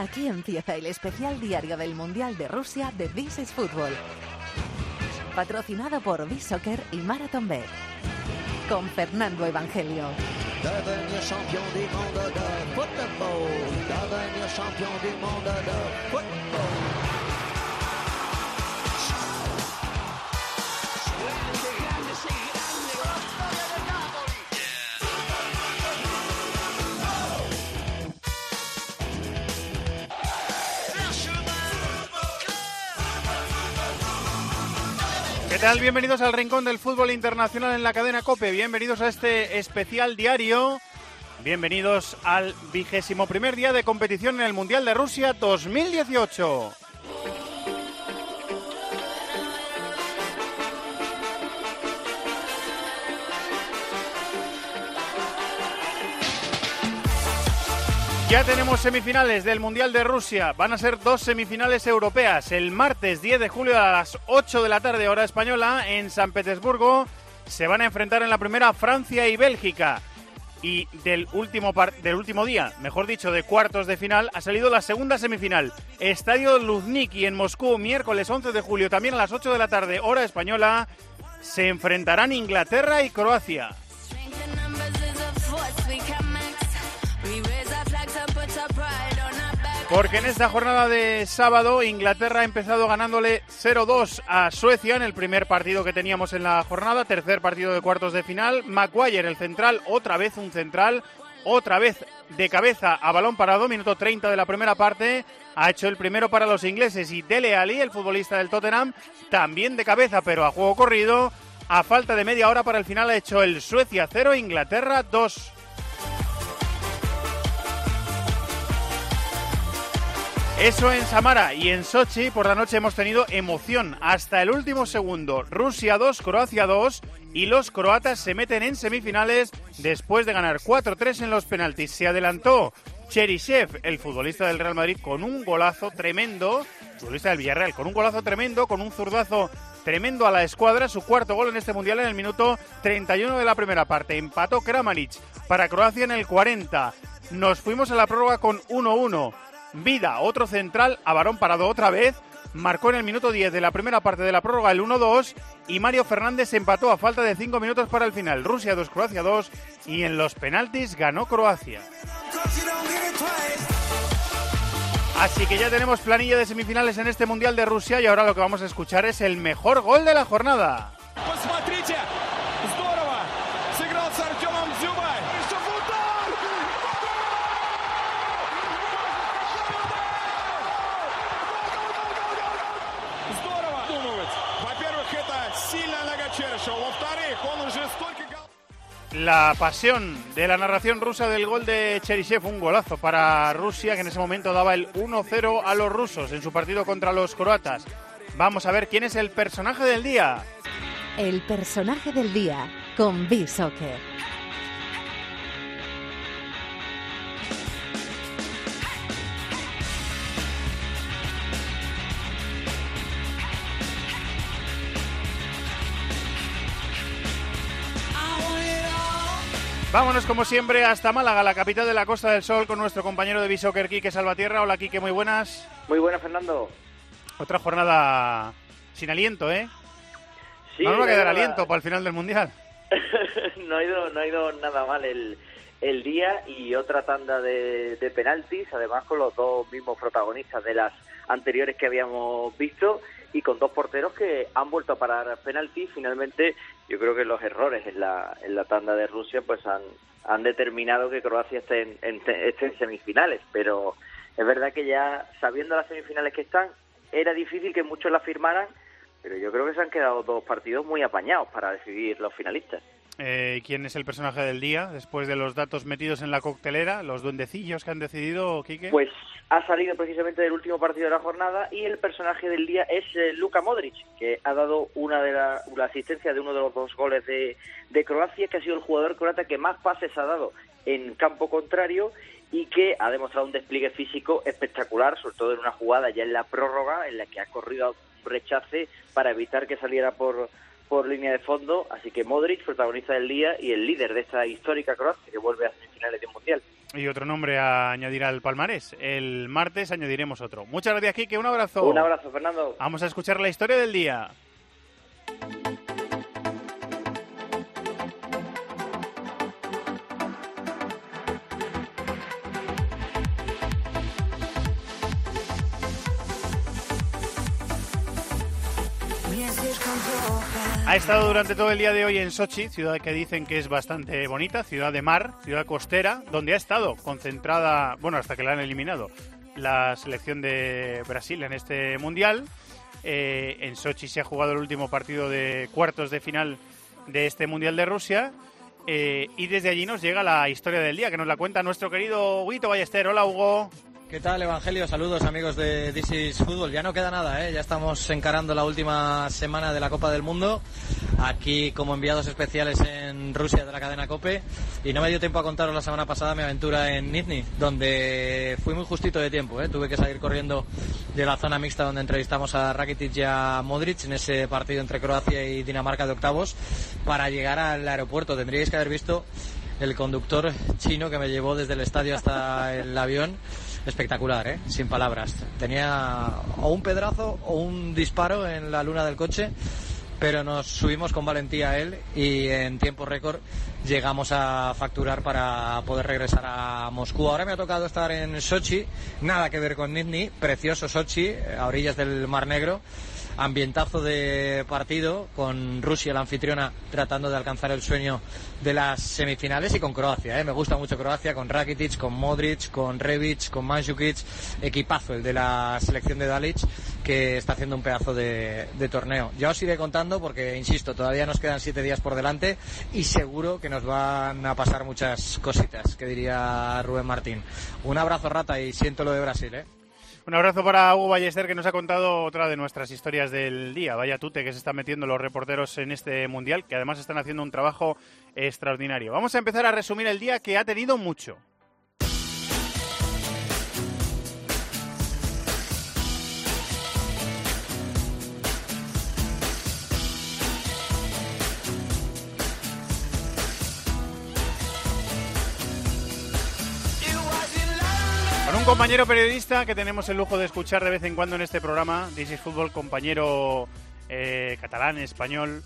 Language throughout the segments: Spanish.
Aquí empieza el especial diario del Mundial de Rusia de This is Football. Patrocinado por B-Soccer y Marathon Bet. Con Fernando Evangelio. Tal? Bienvenidos al Rincón del Fútbol Internacional en la cadena COPE. Bienvenidos a este especial diario. Bienvenidos al vigésimo primer día de competición en el Mundial de Rusia 2018. Ya tenemos semifinales del Mundial de Rusia. Van a ser dos semifinales europeas. El martes 10 de julio a las 8 de la tarde, hora española, en San Petersburgo. Se van a enfrentar en la primera Francia y Bélgica. Y del último, del último día, mejor dicho, de cuartos de final, ha salido la segunda semifinal. Estadio Luzniki en Moscú, miércoles 11 de julio, también a las 8 de la tarde, hora española. Se enfrentarán Inglaterra y Croacia. Porque en esta jornada de sábado Inglaterra ha empezado ganándole 0-2 a Suecia en el primer partido que teníamos en la jornada, tercer partido de cuartos de final. Maguire, el central, otra vez un central, otra vez de cabeza a balón parado, minuto 30 de la primera parte, ha hecho el primero para los ingleses y Dele Ali, el futbolista del Tottenham, también de cabeza pero a juego corrido, a falta de media hora para el final ha hecho el Suecia 0, Inglaterra 2. Eso en Samara y en Sochi por la noche hemos tenido emoción hasta el último segundo. Rusia 2, Croacia 2 y los croatas se meten en semifinales después de ganar 4-3 en los penaltis. Se adelantó Cherisev, el futbolista del Real Madrid, con un golazo tremendo, futbolista del Villarreal, con un golazo tremendo, con un zurdazo tremendo a la escuadra, su cuarto gol en este mundial en el minuto 31 de la primera parte. Empató Kramaric para Croacia en el 40. Nos fuimos a la prórroga con 1-1. Vida, otro central, a varón parado otra vez. Marcó en el minuto 10 de la primera parte de la prórroga el 1-2 y Mario Fernández empató a falta de 5 minutos para el final. Rusia 2, Croacia 2 y en los penaltis ganó Croacia. Así que ya tenemos planilla de semifinales en este Mundial de Rusia y ahora lo que vamos a escuchar es el mejor gol de la jornada. La pasión de la narración rusa del gol de Cherisev, un golazo para Rusia que en ese momento daba el 1-0 a los rusos en su partido contra los croatas. Vamos a ver quién es el personaje del día. El personaje del día con B-Soccer. Vámonos como siempre hasta Málaga, la capital de la Costa del Sol, con nuestro compañero de Bishoker, Quique Salvatierra. Hola Quique, muy buenas. Muy buenas, Fernando. Otra jornada sin aliento, ¿eh? Sí, no nos va a quedar nada- aliento para el final del Mundial. no, ha ido, no ha ido nada mal el, el día y otra tanda de, de penaltis, además con los dos mismos protagonistas de las anteriores que habíamos visto y con dos porteros que han vuelto a parar penaltis. Finalmente, yo creo que los errores en la, en la tanda de Rusia pues han, han determinado que Croacia esté en, en- esté en semifinales, pero es verdad que ya sabiendo las semifinales que están, era difícil que muchos la firmaran, pero yo creo que se han quedado dos partidos muy apañados para decidir los finalistas. Eh, ¿Quién es el personaje del día después de los datos metidos en la coctelera? ¿Los duendecillos que han decidido, Quique? Pues ha salido precisamente del último partido de la jornada y el personaje del día es eh, Luka Modric, que ha dado una de la, asistencia de uno de los dos goles de, de Croacia, que ha sido el jugador croata que más pases ha dado en campo contrario y que ha demostrado un despliegue físico espectacular, sobre todo en una jugada ya en la prórroga, en la que ha corrido rechace para evitar que saliera por, por línea de fondo. Así que Modric, protagonista del día y el líder de esta histórica Croacia que vuelve a semifinales de un mundial. Y otro nombre a añadir al palmarés. El martes añadiremos otro. Muchas gracias, Kike. Un abrazo. Un abrazo, Fernando. Vamos a escuchar la historia del día. Ha estado durante todo el día de hoy en Sochi, ciudad que dicen que es bastante bonita, ciudad de mar, ciudad costera, donde ha estado concentrada, bueno, hasta que la han eliminado, la selección de Brasil en este mundial. Eh, en Sochi se ha jugado el último partido de cuartos de final de este mundial de Rusia. eh, y desde allí nos llega la historia del día que nos la cuenta nuestro querido Huguito Ballester. Hola Hugo. ¿Qué tal, Evangelio? Saludos, amigos de This is Fútbol. Ya no queda nada, ¿eh? Ya estamos encarando la última semana de la Copa del Mundo. Aquí como enviados especiales en Rusia de la cadena COPE. Y no me dio tiempo a contaros la semana pasada mi aventura en Nizhny, donde fui muy justito de tiempo, ¿eh? Tuve que salir corriendo de la zona mixta donde entrevistamos a Rakitic y a Modric en ese partido entre Croacia y Dinamarca de octavos para llegar al aeropuerto. Tendríais que haber visto el conductor chino que me llevó desde el estadio hasta el avión espectacular, ¿eh? sin palabras. Tenía o un pedrazo o un disparo en la luna del coche, pero nos subimos con valentía a él y en tiempo récord llegamos a facturar para poder regresar a Moscú. Ahora me ha tocado estar en Sochi, nada que ver con Nizhny, precioso Sochi, a orillas del Mar Negro ambientazo de partido con Rusia, la anfitriona, tratando de alcanzar el sueño de las semifinales y con Croacia. ¿eh? Me gusta mucho Croacia, con Rakitic, con Modric, con Rebic, con Mandzukic, equipazo el de la selección de Dalic que está haciendo un pedazo de, de torneo. Ya os iré contando porque, insisto, todavía nos quedan siete días por delante y seguro que nos van a pasar muchas cositas, que diría Rubén Martín. Un abrazo rata y siento lo de Brasil, ¿eh? Un abrazo para Hugo Ballester que nos ha contado otra de nuestras historias del día. Vaya tute que se están metiendo los reporteros en este mundial, que además están haciendo un trabajo extraordinario. Vamos a empezar a resumir el día que ha tenido mucho. Compañero periodista que tenemos el lujo de escuchar de vez en cuando en este programa, This is Fútbol, compañero eh, catalán, español,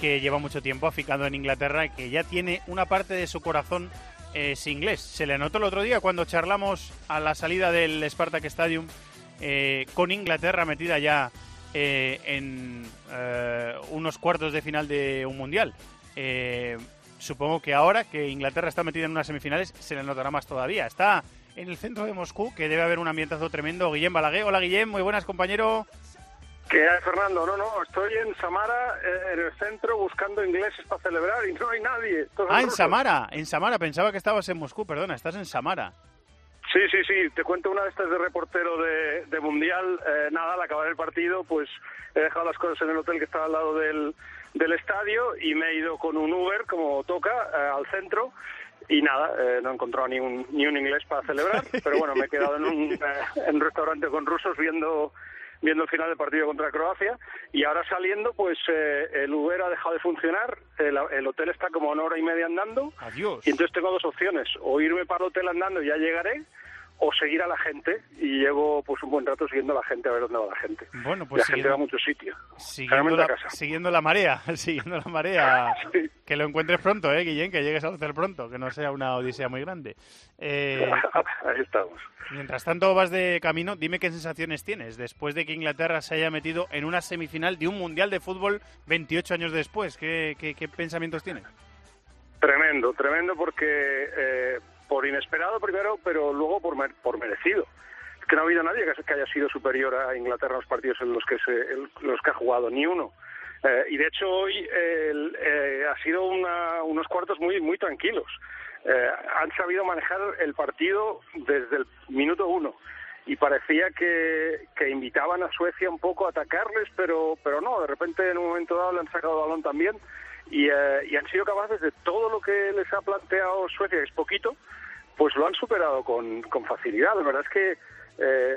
que lleva mucho tiempo aficado en Inglaterra y que ya tiene una parte de su corazón es inglés. Se le notó el otro día cuando charlamos a la salida del Spartak Stadium eh, con Inglaterra metida ya eh, en eh, unos cuartos de final de un mundial. Eh, supongo que ahora que Inglaterra está metida en unas semifinales se le notará más todavía. Está en el centro de Moscú, que debe haber un ambientazo tremendo. Guillem Balaguer. Hola Guillem, muy buenas compañero. ¿Qué hay, Fernando? No, no, estoy en Samara, eh, en el centro, buscando ingleses para celebrar y no hay nadie. Ah, en rusos. Samara, en Samara. Pensaba que estabas en Moscú, perdona, estás en Samara. Sí, sí, sí, te cuento una de estas de reportero de, de Mundial. Eh, nada, al acabar el partido, pues he dejado las cosas en el hotel que estaba al lado del, del estadio y me he ido con un Uber, como toca, eh, al centro. Y nada, eh, no he encontrado ni un, ni un inglés para celebrar, pero bueno, me he quedado en un, eh, en un restaurante con rusos viendo viendo el final del partido contra Croacia y ahora saliendo pues eh, el Uber ha dejado de funcionar, el, el hotel está como una hora y media andando Adiós. y entonces tengo dos opciones, o irme para el hotel andando y ya llegaré, o seguir a la gente y llevo pues un buen rato siguiendo a la gente a ver dónde va la gente. Bueno, pues la gente va a muchos sitios. Siguiendo la, casa. siguiendo la marea, siguiendo la marea. Sí. Que lo encuentres pronto, ¿eh, Guillén? Que llegues al hotel pronto, que no sea una odisea muy grande. Eh, Ahí estamos. mientras tanto vas de camino, dime qué sensaciones tienes después de que Inglaterra se haya metido en una semifinal de un Mundial de Fútbol 28 años después. ¿Qué, qué, qué pensamientos tienes? Tremendo, tremendo porque eh, por inesperado primero, pero luego por, mer- por merecido. Es que no ha habido nadie que, haya sido superior a Inglaterra en los partidos en los que, los que ha jugado, ni uno. Eh, y de hecho hoy eh, el- eh, ha sido una- unos cuartos muy, muy tranquilos. Eh, han sabido manejar el partido desde el minuto uno y parecía que, que invitaban a Suecia un poco a atacarles, pero, pero no, de repente en un momento dado le han sacado balón también y, eh, y han sido capaces de todo lo que les ha planteado Suecia, que es poquito, pues lo han superado con, con facilidad. La verdad es que, eh,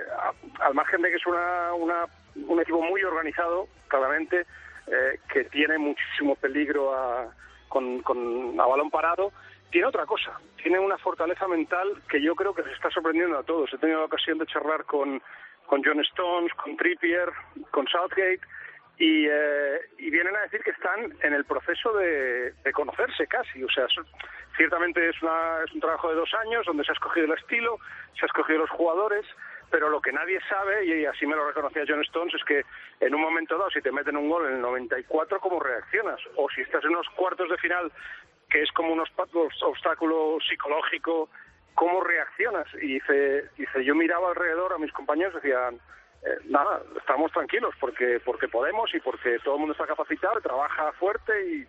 al margen de que es una, una- un equipo muy organizado, claramente, eh, que tiene muchísimo peligro a, con, con- a balón parado, tiene otra cosa, tiene una fortaleza mental que yo creo que se está sorprendiendo a todos. He tenido la ocasión de charlar con, con John Stones, con Trippier, con Southgate, y, eh, y, vienen a decir que están en el proceso de, conocerse casi. O sea, ciertamente es, una, es un trabajo de dos años donde se ha escogido el estilo, se ha escogido los jugadores, pero lo que nadie sabe, y así me lo reconocía John Stones, es que en un momento dado, si te meten un gol en el 94, ¿cómo reaccionas? O si estás en unos cuartos de final, que es como un obstáculo psicológico, ¿cómo reaccionas? Y dice, dice yo miraba alrededor a mis compañeros y decían, eh, nada, estamos tranquilos porque porque podemos y porque todo el mundo está capacitado, trabaja fuerte y,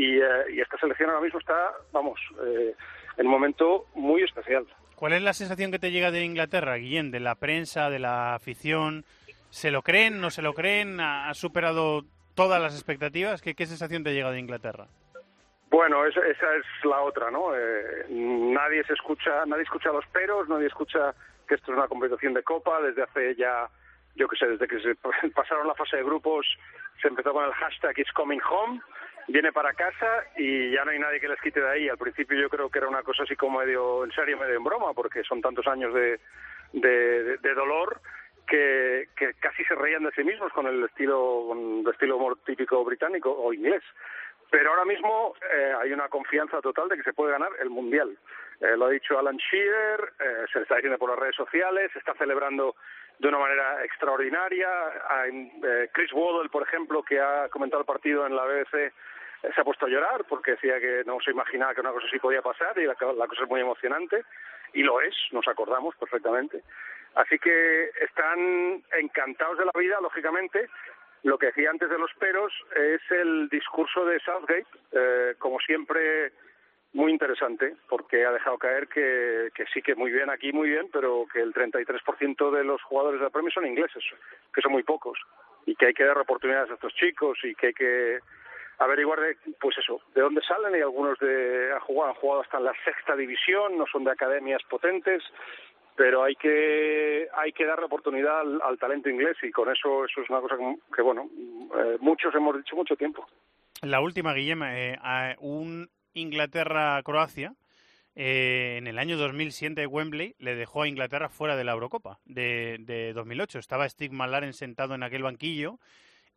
y, eh, y esta selección ahora mismo está, vamos, eh, en un momento muy especial. ¿Cuál es la sensación que te llega de Inglaterra, Guillén, de la prensa, de la afición? ¿Se lo creen, no se lo creen? ¿Ha superado todas las expectativas? ¿Qué, qué sensación te llega de Inglaterra? Bueno, esa, esa es la otra, ¿no? Eh, nadie se escucha, nadie escucha los peros, nadie escucha que esto es una competición de copa desde hace ya, yo qué sé, desde que se pasaron la fase de grupos, se empezó con el hashtag It's Coming Home viene para casa y ya no hay nadie que les quite de ahí. Al principio yo creo que era una cosa así como medio en serio, medio en broma, porque son tantos años de, de, dolor que, que, casi se reían de sí mismos con el estilo, con estilo típico británico o inglés. Pero ahora mismo eh, hay una confianza total de que se puede ganar el Mundial. Eh, lo ha dicho Alan Shearer, eh, se está diciendo por las redes sociales, se está celebrando de una manera extraordinaria. Hay, eh, Chris Waddle, por ejemplo, que ha comentado el partido en la BBC, se ha puesto a llorar porque decía que no se imaginaba que una cosa así podía pasar y la, cosa es muy emocionante y lo es, nos acordamos perfectamente. Así que están encantados de la vida, lógicamente. Lo que decía antes de los peros es el discurso de Southgate, eh, como siempre muy interesante, porque ha dejado caer que, que sí que muy bien aquí, muy bien, pero que el 33% de los jugadores de premio son ingleses, que son muy pocos, y que hay que dar oportunidades a estos chicos y que hay que averiguar de, pues eso, de dónde salen y algunos de han jugado, han jugado hasta en la sexta división, no son de academias potentes, pero hay que hay que darle oportunidad al, talento inglés y con eso eso es una cosa que, bueno eh, muchos hemos dicho mucho tiempo. La última, Guillem, eh, un Inglaterra-Croacia eh, en el año 2007 Wembley le dejó a Inglaterra fuera de la Eurocopa de, de 2008. Estaba Steve Malaren sentado en aquel banquillo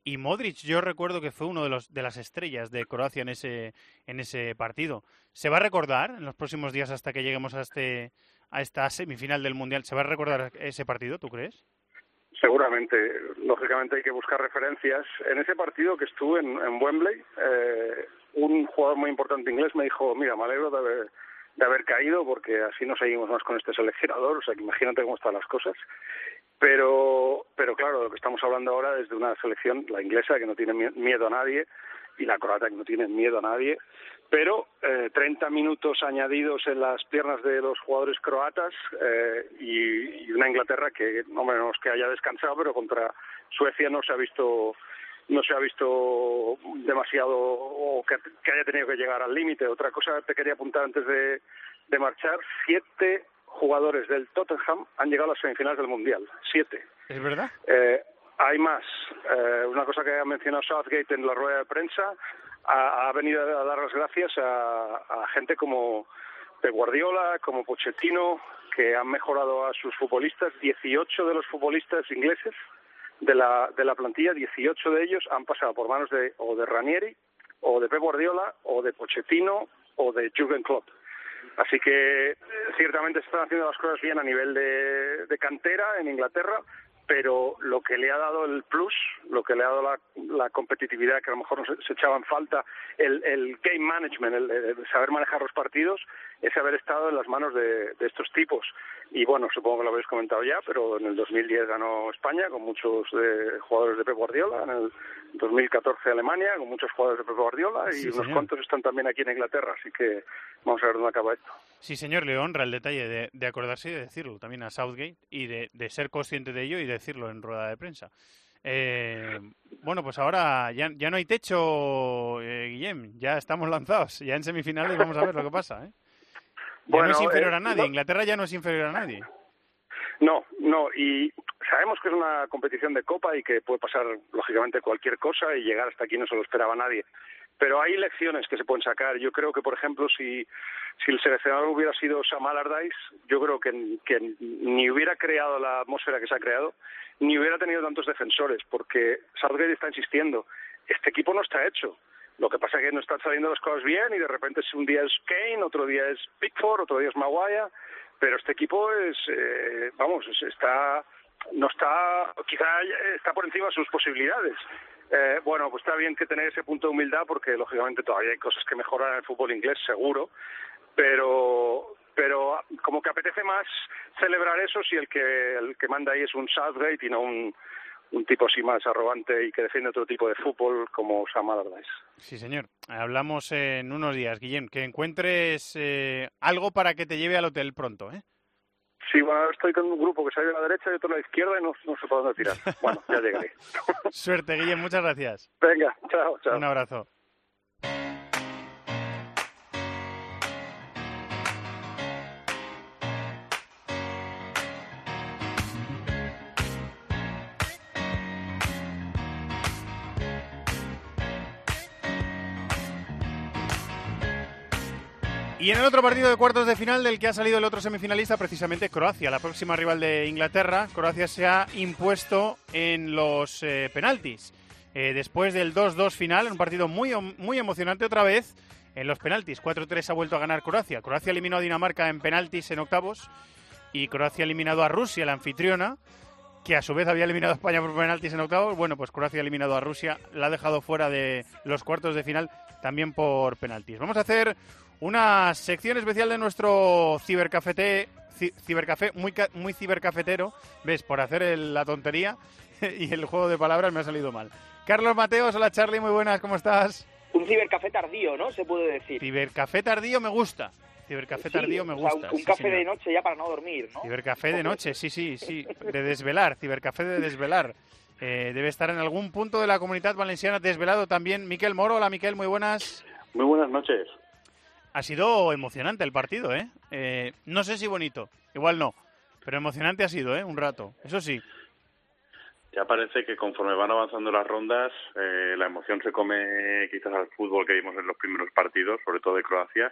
y Modric, yo recuerdo que fue uno de los de las estrellas de Croacia en ese en ese partido. ¿Se va a recordar en los próximos días hasta que lleguemos a este a esta semifinal del mundial? ¿Se va a recordar ese partido? ¿Tú crees? Seguramente, lógicamente hay que buscar referencias. En ese partido que estuve en, en Wembley, eh, un jugador muy importante inglés me dijo, mira, me alegro de haber, de haber caído porque así no seguimos más con este seleccionador, o sea que imagínate cómo están las cosas. Pero, pero claro, lo que estamos hablando ahora es de una selección, la inglesa, que no tiene miedo a nadie, y la croata, que no tiene miedo a nadie. Pero eh, 30 minutos añadidos en las piernas de los jugadores croatas eh, y, una Inglaterra que, no menos que haya descansado, pero contra Suecia no se ha visto no se ha visto demasiado o que, que haya tenido que llegar al límite. Otra cosa te quería apuntar antes de, de marchar, siete jugadores del Tottenham han llegado a las semifinales del Mundial. Siete. ¿Es verdad? Eh, hay más. Eh, una cosa que ha mencionado Southgate en la rueda de prensa, ha, ha venido a dar las gracias a, a gente como de Guardiola, como Pochettino, que han mejorado a sus futbolistas. 18 de los futbolistas ingleses de la, de la plantilla, 18 de ellos han pasado por manos de o de Ranieri, o de Pep Guardiola, o de Pochettino, o de Jürgen Klopp. Así que ciertamente se están haciendo las cosas bien a nivel de, de cantera en Inglaterra, pero lo que le ha dado el plus, lo que le ha dado la, la competitividad que a lo mejor se, se echaba en falta, el, el game management, el, el, saber manejar los partidos, es haber estado en las manos de, de, estos tipos. Y bueno, supongo que lo habéis comentado ya, pero en el 2010 ganó España con muchos de, jugadores de Pep Guardiola, en el 2014 Alemania con muchos jugadores de Pep Guardiola y sí, unos señor. cuantos están también aquí en Inglaterra, así que vamos a ver dónde acaba esto. Sí, señor, le honra el detalle de, de acordarse y de decirlo también a Southgate y de, de ser consciente de ello y de decirlo en rueda de prensa. Eh, bueno, pues ahora ya, ya no hay techo, eh, Guillem, ya estamos lanzados, ya en semifinales vamos a ver lo que pasa. ¿eh? Ya bueno, no es inferior eh, a nadie, no... Inglaterra ya no es inferior a nadie. No, no, y sabemos que es una competición de copa y que puede pasar lógicamente cualquier cosa y llegar hasta aquí no se lo esperaba nadie. Pero hay lecciones que se pueden sacar. Yo creo que, por ejemplo, si, si el seleccionador hubiera sido Sam Allardyce, yo creo que, ni hubiera creado la atmósfera que se ha creado, ni hubiera tenido tantos defensores, porque Southgate está insistiendo, este equipo no está hecho. Lo que pasa es que no están saliendo las cosas bien y de repente un día es Kane, otro día es Pickford, otro día es Maguire, pero este equipo es, eh, vamos, está, no está, quizá está por encima de sus posibilidades. Eh, bueno, pues está bien que tener ese punto de humildad porque lógicamente todavía hay cosas que mejorar en el fútbol inglés, seguro, pero pero como que apetece más celebrar eso si el que el que manda ahí es un Southgate y no un, un tipo así más arrogante y que defiende otro tipo de fútbol como Sam Allardyce. Sí, señor. Hablamos en unos días, Guillem. Que encuentres eh, algo para que te lleve al hotel pronto, ¿eh? Sí, bueno, estoy con un grupo que sale de la derecha y otro de la izquierda y no, no sé por dónde tirar. Bueno, ya llegaré. Suerte, Guillem. Muchas gracias. Venga, chao, chao. Un abrazo. Y en el otro partido de cuartos de final del que ha salido el otro semifinalista, precisamente Croacia, la próxima rival de Inglaterra. Croacia se ha impuesto en los eh, penaltis. Eh, después del 2-2 final, en un partido muy, muy emocionante otra vez, en los penaltis. 4-3 ha vuelto a ganar Croacia. Croacia eliminó a Dinamarca en penaltis en octavos y Croacia ha eliminado a Rusia, la anfitriona, que a su vez había eliminado a España por penaltis en octavos. Bueno, pues Croacia ha eliminado a Rusia, la ha dejado fuera de los cuartos de final también por penaltis. Vamos a hacer una sección especial de nuestro cibercafete, cibercafé, muy, muy cibercafetero, ves, por hacer la tontería y el juego de palabras me ha salido mal. Carlos Mateos, hola Charlie, muy buenas, ¿cómo estás? Un cibercafé tardío, ¿no? Se puede decir. Cibercafé tardío me gusta. Cibercafé tardío me gusta. un, café de noche ya para no dormir, ¿no? Cibercafé de noche, sí, sí, sí. De desvelar, cibercafé de desvelar. Eh, debe estar en algún punto de la comunidad valenciana desvelado también. Miquel Moro, hola Miquel, muy buenas. Muy buenas noches. Ha sido emocionante el partido, ¿eh? ¿eh? No sé si bonito, igual no, pero emocionante ha sido, ¿eh? Un rato, eso sí. Ya parece que conforme van avanzando las rondas, eh, la emoción se come quizás al fútbol que vimos en los primeros partidos, sobre todo de Croacia,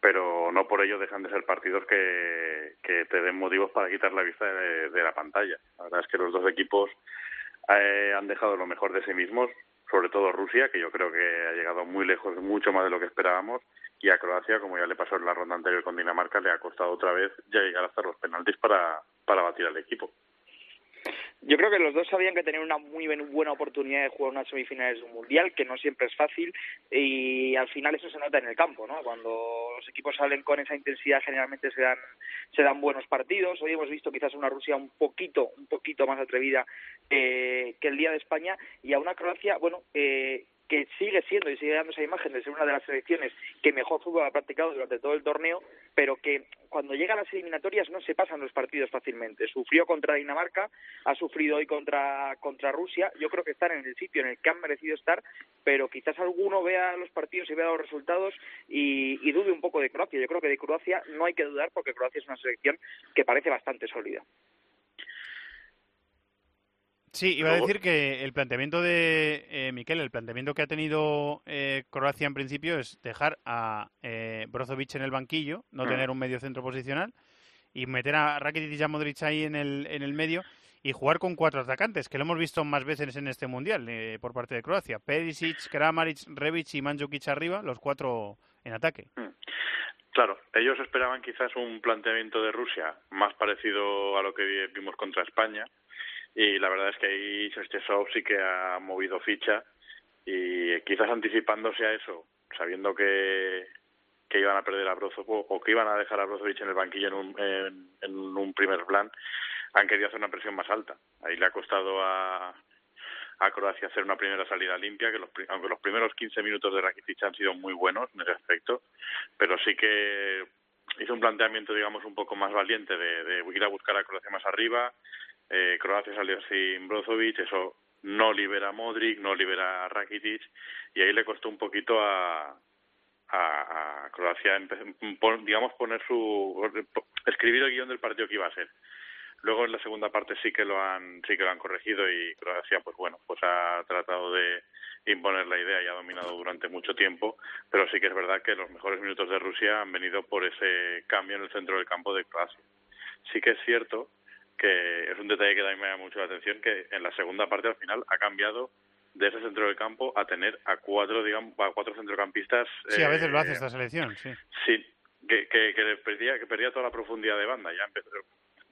pero no por ello dejan de ser partidos que, te den motivos para quitar la vista de, de la pantalla. La verdad es que los dos equipos eh, han dejado lo mejor de sí mismos, sobre todo Rusia, que yo creo que ha llegado muy lejos, mucho más de lo que esperábamos, y a Croacia, como ya le pasó en la ronda anterior con Dinamarca, le ha costado otra vez ya llegar hasta los penaltis para, para batir al equipo. Yo creo que los dos sabían que tenían una muy buena oportunidad de jugar unas semifinales de un mundial, que no siempre es fácil, y al final eso se nota en el campo, ¿no? Cuando los equipos salen con esa intensidad, generalmente se dan se dan buenos partidos. Hoy hemos visto quizás una Rusia un poquito un poquito más atrevida eh, que el día de España y a una Croacia, bueno, eh, que sigue siendo y sigue dando esa imagen de ser una de las selecciones que mejor fútbol ha practicado durante todo el torneo, pero que cuando llega a las eliminatorias no se pasan los partidos fácilmente. Sufrió contra Dinamarca, ha sufrido hoy contra, contra Rusia. Yo creo que están en el sitio en el que han merecido estar, pero quizás alguno vea los partidos y vea los resultados y, y dude un poco de Croacia. Yo creo que de Croacia no hay que dudar porque Croacia es una selección que parece bastante sólida. Sí, iba a decir que el planteamiento de eh, Miquel, el planteamiento que ha tenido eh, Croacia en principio es dejar a eh, Brozovic en el banquillo, no mm. tener un medio centro posicional y meter a Rakitic y a Modric ahí en el, en el medio y jugar con cuatro atacantes, que lo hemos visto más veces en este Mundial eh, por parte de Croacia. Perisic, Kramaric, Rebic y Mandzukic arriba, los cuatro en ataque. Mm. Claro, ellos esperaban quizás un planteamiento de Rusia más parecido a lo que vimos contra España, y la verdad es que ahí Cherchesov sí que ha movido ficha y quizás anticipándose a eso, sabiendo que, que iban a perder a Brozovic o que iban a dejar a Brozovic en el banquillo en un, en, un primer plan, han querido hacer una presión más alta. Ahí le ha costado a, a Croacia hacer una primera salida limpia, que los, aunque los primeros 15 minutos de Rakitic han sido muy buenos en ese aspecto, pero sí que hizo un planteamiento, digamos, un poco más valiente de, de ir a buscar a Croacia más arriba, eh, Croacia salió sin Brozovic, eso no libera a Modric, no libera a Rakitic, y ahí le costó un poquito a, a, Croacia, digamos, poner su. escribir el guion del partido que iba a ser. Luego en la segunda parte sí que lo han sí que lo han corregido y Croacia pues bueno pues ha tratado de imponer la idea y ha dominado durante mucho tiempo, pero sí que es verdad que los mejores minutos de Rusia han venido por ese cambio en el centro del campo de Croacia. Sí que es cierto que es un detalle que también me llama mucho la atención que en la segunda parte al final ha cambiado de ese centro del campo a tener a cuatro digamos a cuatro centrocampistas sí a veces lo hace eh, esta selección sí. sí que, que, que perdía que perdía toda la profundidad de banda ya empezó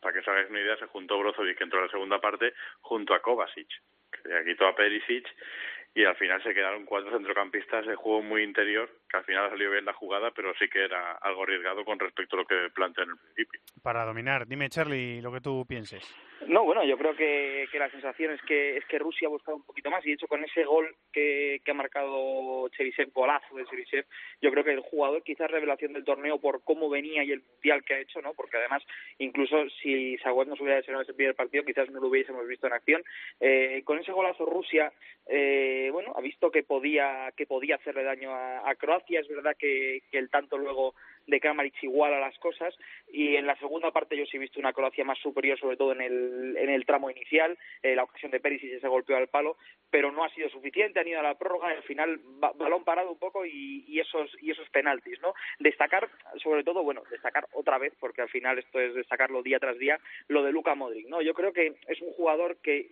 para que os hagáis una idea se juntó Brozovic que entró en la segunda parte junto a Kovacic que quitó a Perisic y al final se quedaron cuatro centrocampistas de juego muy interior, que al final salió bien la jugada, pero sí que era algo arriesgado con respecto a lo que planteé en el principio. Para dominar, dime Charlie lo que tú pienses. No, bueno, yo creo que, que la sensación es que es que Rusia ha buscado un poquito más y de hecho con ese gol que, que ha marcado Cherisev, golazo de Cherisev, yo creo que el jugador quizás revelación del torneo por cómo venía y el mundial que ha hecho, ¿no? Porque además incluso si Saguet no se hubiera lesionado ese primer partido quizás no lo hubiésemos visto en acción. Eh, con ese golazo Rusia, eh, bueno, ha visto que podía que podía hacerle daño a, a Croacia. Es verdad que, que el tanto luego de Kramaric iguala las cosas y en la segunda parte yo sí he visto una Croacia más superior sobre todo en el, en el tramo inicial eh, la ocasión de Perisic se golpeó al palo pero no ha sido suficiente han ido a la prórroga al final ba balón parado un poco y, y esos y esos penaltis no destacar sobre todo bueno destacar otra vez porque al final esto es destacarlo día tras día lo de Luka Modric no yo creo que es un jugador que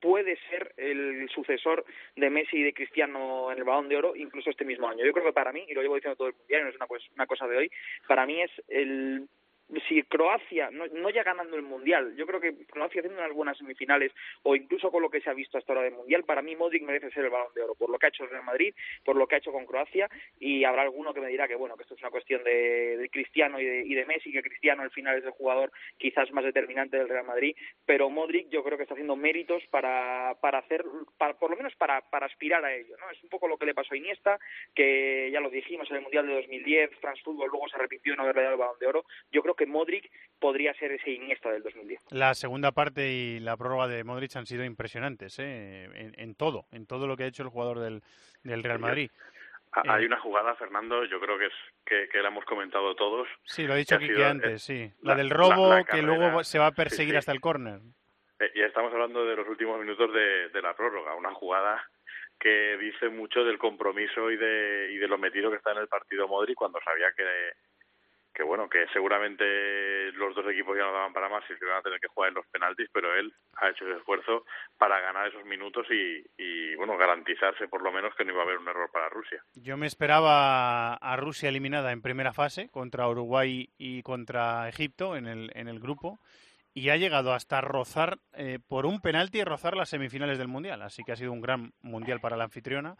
puede ser el sucesor de Messi y de Cristiano en el Balón de Oro incluso este mismo año. Yo creo que para mí, y lo llevo diciendo todo el mundial, no es una, una cosa de hoy, para mí es el si Croacia, no, no ya ganando el Mundial, yo creo que Croacia haciendo unas buenas semifinales o incluso con lo que se ha visto hasta ahora del Mundial, para mí Modric merece ser el Balón de Oro, por lo que ha hecho el Real Madrid, por lo que ha hecho con Croacia y habrá alguno que me dirá que bueno, que esto es una cuestión de, de Cristiano y de, y de Messi, que Cristiano al final es el jugador quizás más determinante del Real Madrid, pero Modric yo creo que está haciendo méritos para, para hacer, para, por lo menos para, para aspirar a ello, ¿no? Es un poco lo que le pasó a Iniesta, que ya lo dijimos en el Mundial de 2010, France Football luego se arrepintió de no haberle dado el Balón de Oro, yo creo que Modric podría ser ese Iniesta del 2010. La segunda parte y la prórroga de Modric han sido impresionantes, ¿eh? en, en, todo, en todo lo que ha hecho el jugador del, del Real Madrid. Hay una jugada, Fernando, yo creo que es que, que la hemos comentado todos. Sí, lo ha dicho Kiki antes, sí. La, la del robo la, la que luego se va a perseguir sí, sí. hasta el córner. Eh, y estamos hablando de los últimos minutos de, de la prórroga, una jugada que dice mucho del compromiso y de, y de lo metido que está en el partido Modric cuando sabía que que bueno, que seguramente los dos equipos ya no daban para más y se iban a tener que jugar en los penaltis, pero él ha hecho ese esfuerzo para ganar esos minutos y, y, bueno, garantizarse por lo menos que no iba a haber un error para Rusia. Yo me esperaba a Rusia eliminada en primera fase contra Uruguay y contra Egipto en el, en el grupo y ha llegado hasta rozar eh, por un penalti rozar las semifinales del mundial así que ha sido un gran mundial para la anfitriona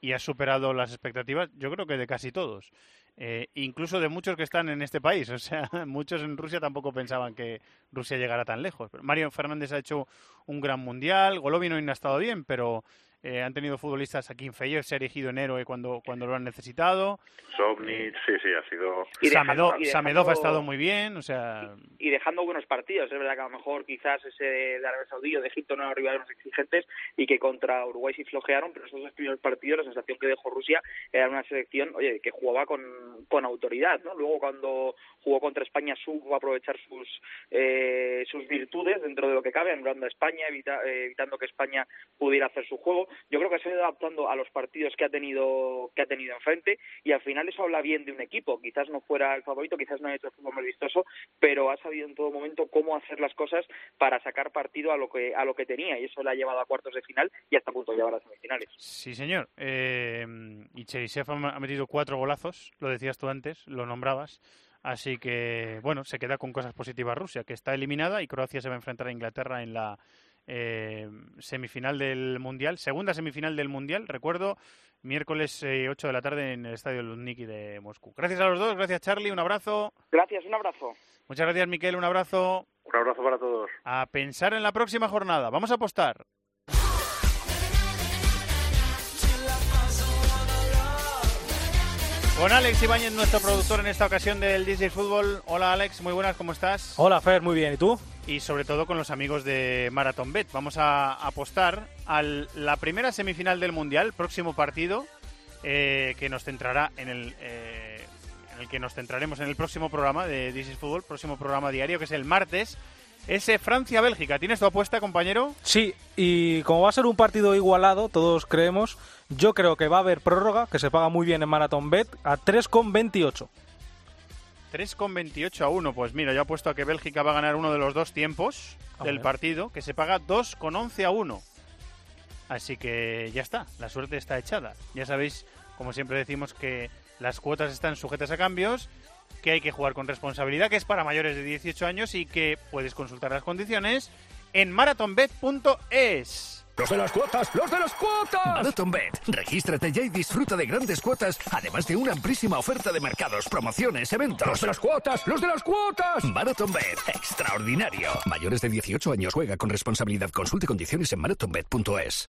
y ha superado las expectativas yo creo que de casi todos eh, incluso de muchos que están en este país. O sea muchos en Rusia tampoco pensaban que Rusia llegara tan lejos. Mario Fernández ha hecho un gran mundial Golovin no ha estado bien pero eh, han tenido futbolistas aquí en Feyev, se ha erigido en héroe cuando, cuando lo han necesitado. Sobnich, sí, sí, ha sido... Y Samedov, Samedov ha estado muy bien, o sea... Y, y, dejando buenos partidos, es verdad que a lo mejor quizás ese de Arabia Saudí o de Egipto no eran rivales más exigentes y que contra Uruguay sí flojearon, pero esos dos primeros partidos, la sensación que dejó Rusia era una selección, oye, que jugaba con, con autoridad, ¿no? Luego cuando jugó contra España supo aprovechar sus eh, sus virtudes dentro de lo que cabe, anulando a España, evita, eh, evitando que España pudiera hacer su juego. Yo creo que se ha ido adaptando a los partidos que ha tenido que ha tenido enfrente y al final eso habla bien de un equipo. Quizás no fuera el favorito, quizás no ha hecho el fútbol más vistoso, pero ha sabido en todo momento cómo hacer las cosas para sacar partido a lo que a lo que tenía y eso le ha llevado a cuartos de final y hasta a punto de llevar a semifinales. Sí, señor. Eh, y Cherisev ha metido cuatro golazos, lo decías tú antes, lo nombrabas. Así que, bueno, se queda con cosas positivas Rusia, que está eliminada y Croacia se va a enfrentar a Inglaterra en la eh, semifinal del Mundial, segunda semifinal del Mundial, recuerdo, miércoles eh, 8 de la tarde en el Estadio Lutniki de Moscú. Gracias a los dos, gracias Charlie, un abrazo. Gracias, un abrazo. Muchas gracias Miquel, un abrazo. Un abrazo para todos. A pensar en la próxima jornada, vamos a apostar. Con Alex Ibáñez, nuestro productor en esta ocasión del DJ Fútbol. Hola Alex, muy buenas, ¿cómo estás? Hola Fer, muy bien, ¿y tú? Y sobre todo con los amigos de Marathon Bet. Vamos a apostar a la primera semifinal del Mundial, próximo partido, eh, que nos centrará en el, eh, en el que nos centraremos en el próximo programa de DJ Fútbol, próximo programa diario, que es el martes. ese Francia-Bélgica. ¿Tienes tu apuesta, compañero? Sí, y como va a ser un partido igualado, todos creemos, yo creo que va a haber prórroga, que se paga muy bien en Marathon Bet, a 3,28. 3,28 a 1. Pues mira, yo apuesto a que Bélgica va a ganar uno de los dos tiempos A del ver. partido, que se paga 2,11 a 1. Así que ya está, la suerte está echada. Ya sabéis, como siempre decimos, que las cuotas están sujetas a cambios, que hay que jugar con responsabilidad, que es para mayores de 18 años y que puedes consultar las condiciones en marathonbet.es. ¡Los de las cuotas! ¡Los de las cuotas! MarathonBet. Regístrate ya y disfruta de grandes cuotas, además de una amplísima oferta de mercados, promociones, eventos. ¡Los de las cuotas! ¡Los de las cuotas! MarathonBet. Extraordinario. Mayores de 18 años juega con responsabilidad. Consulte condiciones en marathonbet.es.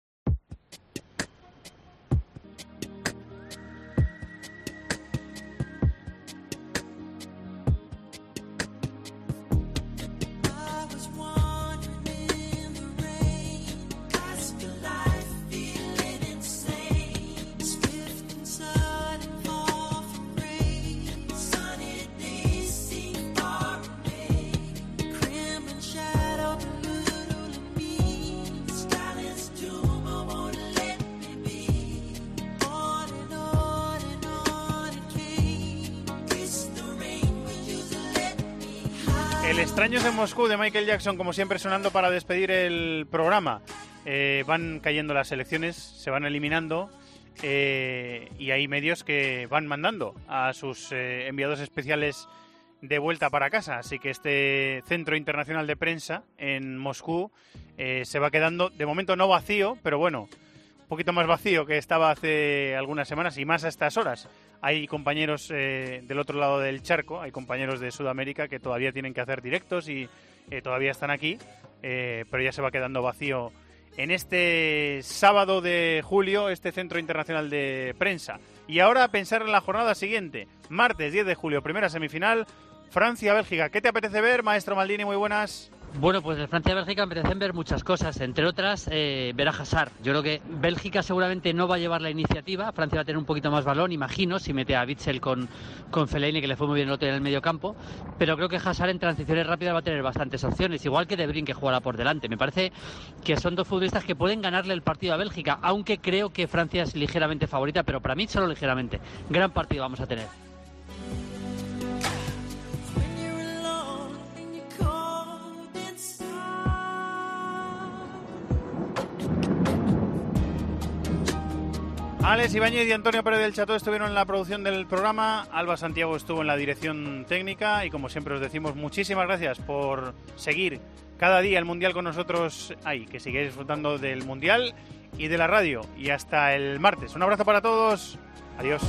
El Extraños en Moscú de Michael Jackson, como siempre, sonando para despedir el programa. Eh, van cayendo las elecciones, se van eliminando eh, y hay medios que van mandando a sus eh, enviados especiales de vuelta para casa. Así que este centro internacional de prensa en Moscú se va quedando, de momento no vacío, pero bueno, un poquito más vacío que estaba hace algunas semanas y más a estas horas. Hay compañeros eh, del otro lado del charco, hay compañeros de Sudamérica que todavía tienen que hacer directos y eh, todavía están aquí, eh, pero ya se va quedando vacío en este sábado de julio, este Centro Internacional de Prensa. Y ahora pensar en la jornada siguiente, martes 10 de julio, primera semifinal, Francia-Bélgica. ¿Qué te apetece ver, maestro Maldini? Muy buenas. Bueno, pues de Francia-Bélgica me ver muchas cosas, entre otras eh, ver a Hazard. Yo creo que Bélgica seguramente no va a llevar la iniciativa, Francia va a tener un poquito más balón, imagino, si mete a Witzel con, con Fellaini, que le fue muy bien el otro en el medio campo, pero creo que Hazard en transiciones rápidas va a tener bastantes opciones, igual que De Bruyne que jugará por delante. Me parece que son dos futbolistas que pueden ganarle el partido a Bélgica, aunque creo que Francia es ligeramente favorita, pero para mí solo ligeramente. Gran partido vamos a tener. Alex Ibañez y Antonio Pérez del Chato estuvieron en la producción del programa, Alba Santiago estuvo en la dirección técnica y como siempre os decimos muchísimas gracias por seguir cada día el Mundial con nosotros ahí, que sigáis disfrutando del Mundial y de la radio y hasta el martes. Un abrazo para todos, adiós.